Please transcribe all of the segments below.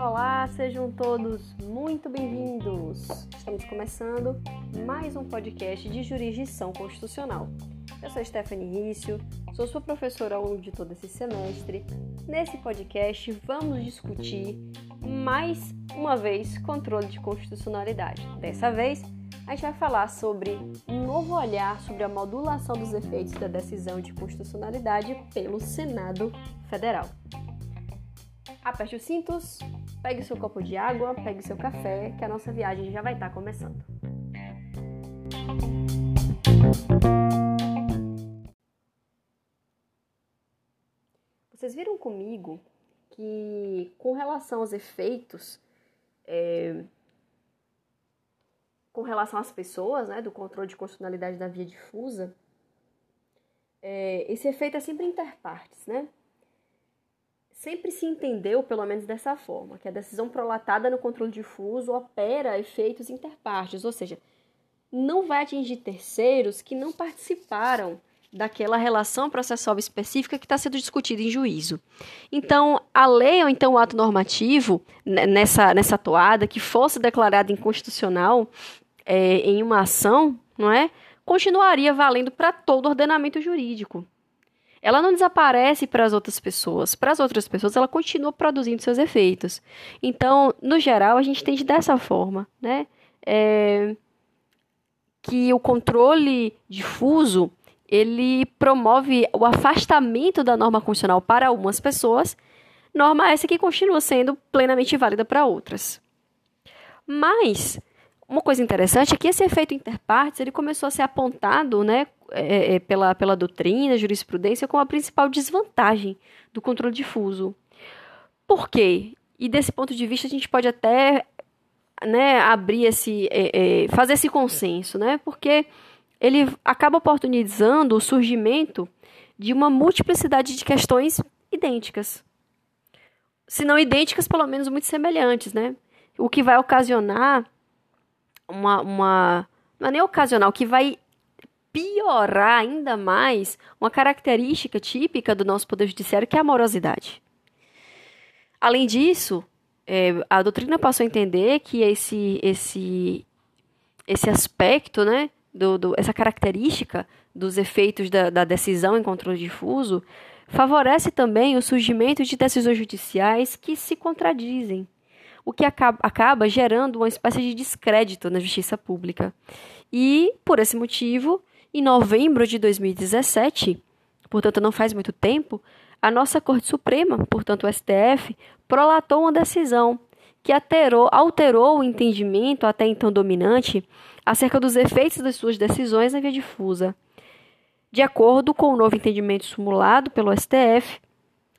Olá, sejam todos muito bem-vindos. Estamos começando mais um podcast de jurisdição constitucional. Eu sou Stephanie Rício, sou sua professora ao longo de todo esse semestre. Nesse podcast, vamos discutir mais uma vez controle de constitucionalidade. Dessa vez, a gente vai falar sobre um novo olhar sobre a modulação dos efeitos da decisão de constitucionalidade pelo Senado Federal. Aperte os cintos, pegue seu copo de água, pegue seu café, que a nossa viagem já vai estar começando. Vocês viram comigo que, com relação aos efeitos, é, com relação às pessoas, né, do controle de constitucionalidade da via difusa, é, esse efeito é sempre interpartes, né? Sempre se entendeu, pelo menos dessa forma, que a decisão prolatada no controle difuso opera efeitos interpartes, ou seja, não vai atingir terceiros que não participaram daquela relação processual específica que está sendo discutida em juízo. Então, a lei ou então o ato normativo, né, nessa, nessa toada, que fosse declarado inconstitucional é, em uma ação, não é? continuaria valendo para todo ordenamento jurídico. Ela não desaparece para as outras pessoas. Para as outras pessoas, ela continua produzindo seus efeitos. Então, no geral, a gente entende dessa forma, né? É, que o controle difuso ele promove o afastamento da norma constitucional para algumas pessoas, norma essa que continua sendo plenamente válida para outras. Mas uma coisa interessante é que esse efeito interpartes ele começou a ser apontado né, é, é, pela, pela doutrina, jurisprudência, como a principal desvantagem do controle difuso. Por quê? E desse ponto de vista a gente pode até né, abrir esse, é, é, fazer esse consenso, né? Porque ele acaba oportunizando o surgimento de uma multiplicidade de questões idênticas. Se não idênticas, pelo menos muito semelhantes, né? O que vai ocasionar uma, uma não é nem ocasional, que vai piorar ainda mais uma característica típica do nosso Poder Judiciário, que é a morosidade. Além disso, é, a doutrina passou a entender que esse, esse, esse aspecto, né, do, do, essa característica dos efeitos da, da decisão em controle difuso favorece também o surgimento de decisões judiciais que se contradizem, o que acaba, acaba gerando uma espécie de descrédito na justiça pública. E, por esse motivo, em novembro de 2017, portanto não faz muito tempo, a nossa Corte Suprema, portanto o STF, prolatou uma decisão que alterou, alterou o entendimento até então dominante acerca dos efeitos das suas decisões na via difusa. De acordo com o novo entendimento simulado pelo STF,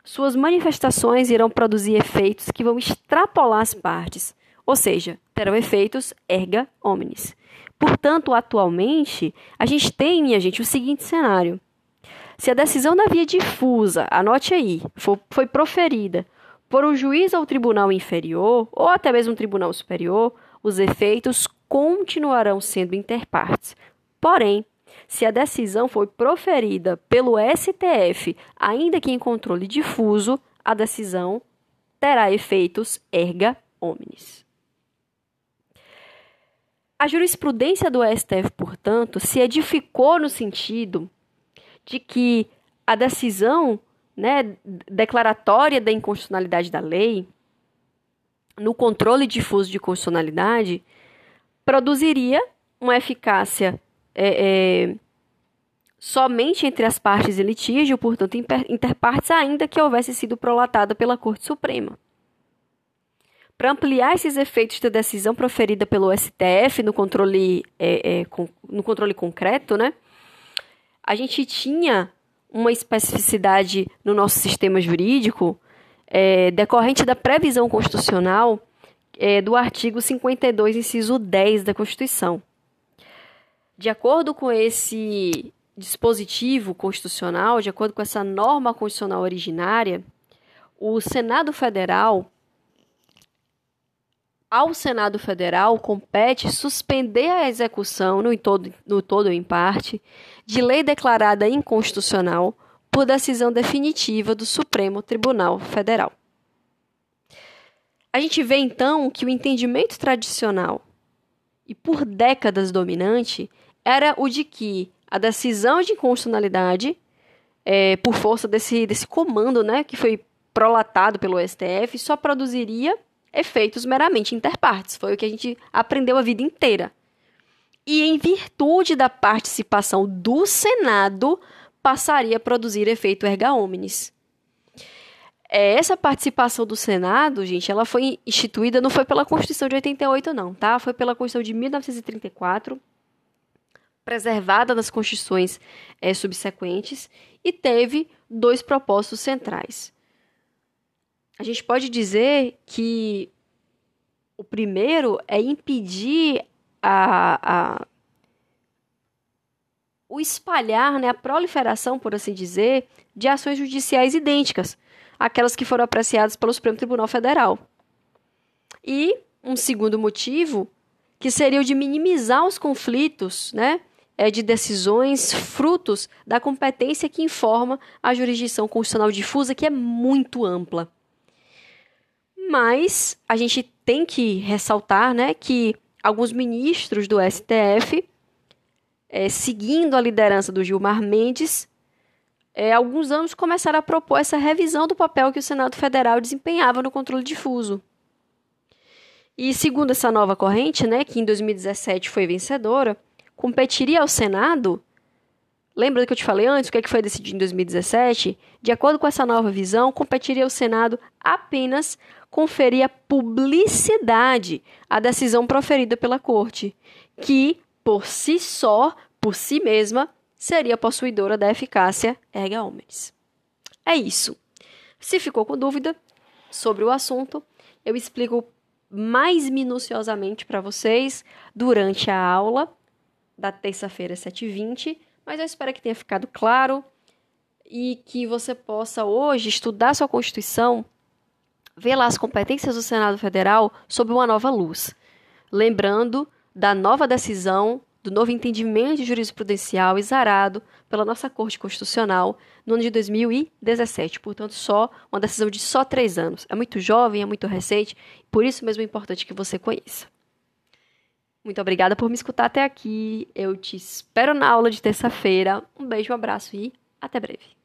suas manifestações irão produzir efeitos que vão extrapolar as partes, ou seja, terão efeitos erga omnes. Portanto, atualmente, a gente tem, minha gente, o seguinte cenário. Se a decisão da via difusa, anote aí, foi proferida por um juiz ou tribunal inferior, ou até mesmo um tribunal superior, os efeitos continuarão sendo interpartes. Porém, se a decisão foi proferida pelo STF, ainda que em controle difuso, a decisão terá efeitos erga omnes. A jurisprudência do STF, portanto, se edificou no sentido de que a decisão né, declaratória da inconstitucionalidade da lei, no controle difuso de constitucionalidade, produziria uma eficácia é, é, somente entre as partes em litígio, portanto, interpartes, ainda que houvesse sido prolatada pela Corte Suprema. Para ampliar esses efeitos da decisão proferida pelo STF no controle, é, é, com, no controle concreto, né, a gente tinha uma especificidade no nosso sistema jurídico é, decorrente da previsão constitucional é, do artigo 52, inciso 10 da Constituição. De acordo com esse dispositivo constitucional, de acordo com essa norma constitucional originária, o Senado Federal ao Senado Federal compete suspender a execução, no todo, no todo ou em parte, de lei declarada inconstitucional por decisão definitiva do Supremo Tribunal Federal. A gente vê então que o entendimento tradicional e por décadas dominante era o de que a decisão de inconstitucionalidade, é, por força desse, desse comando né, que foi prolatado pelo STF, só produziria efeitos meramente interpartes. Foi o que a gente aprendeu a vida inteira. E em virtude da participação do Senado, passaria a produzir efeito erga omnes. É, essa participação do Senado, gente, ela foi instituída, não foi pela Constituição de 88, não, tá? Foi pela Constituição de 1934, preservada nas constituições é, subsequentes, e teve dois propósitos centrais. A gente pode dizer que o primeiro é impedir a, a o espalhar, né, a proliferação, por assim dizer, de ações judiciais idênticas aquelas que foram apreciadas pelo Supremo Tribunal Federal. E um segundo motivo, que seria o de minimizar os conflitos, né, é, de decisões frutos da competência que informa a jurisdição constitucional difusa, que é muito ampla. Mas a gente tem que ressaltar né, que alguns ministros do STF, é, seguindo a liderança do Gilmar Mendes, é, alguns anos começaram a propor essa revisão do papel que o Senado Federal desempenhava no controle difuso. E segundo essa nova corrente, né, que em 2017 foi vencedora, competiria ao Senado. Lembra do que eu te falei antes, o que, é que foi decidido em 2017? De acordo com essa nova visão, competiria ao Senado apenas conferir a publicidade à decisão proferida pela Corte, que, por si só, por si mesma, seria possuidora da eficácia erga omnes. É isso. Se ficou com dúvida sobre o assunto, eu explico mais minuciosamente para vocês durante a aula da terça-feira, 7h20, mas eu espero que tenha ficado claro e que você possa hoje estudar sua Constituição, ver lá as competências do Senado Federal sob uma nova luz. Lembrando da nova decisão do novo entendimento jurisprudencial exarado pela nossa Corte Constitucional no ano de 2017. Portanto, só uma decisão de só três anos. É muito jovem, é muito recente, por isso mesmo é importante que você conheça. Muito obrigada por me escutar até aqui. Eu te espero na aula de terça-feira. Um beijo, um abraço e até breve.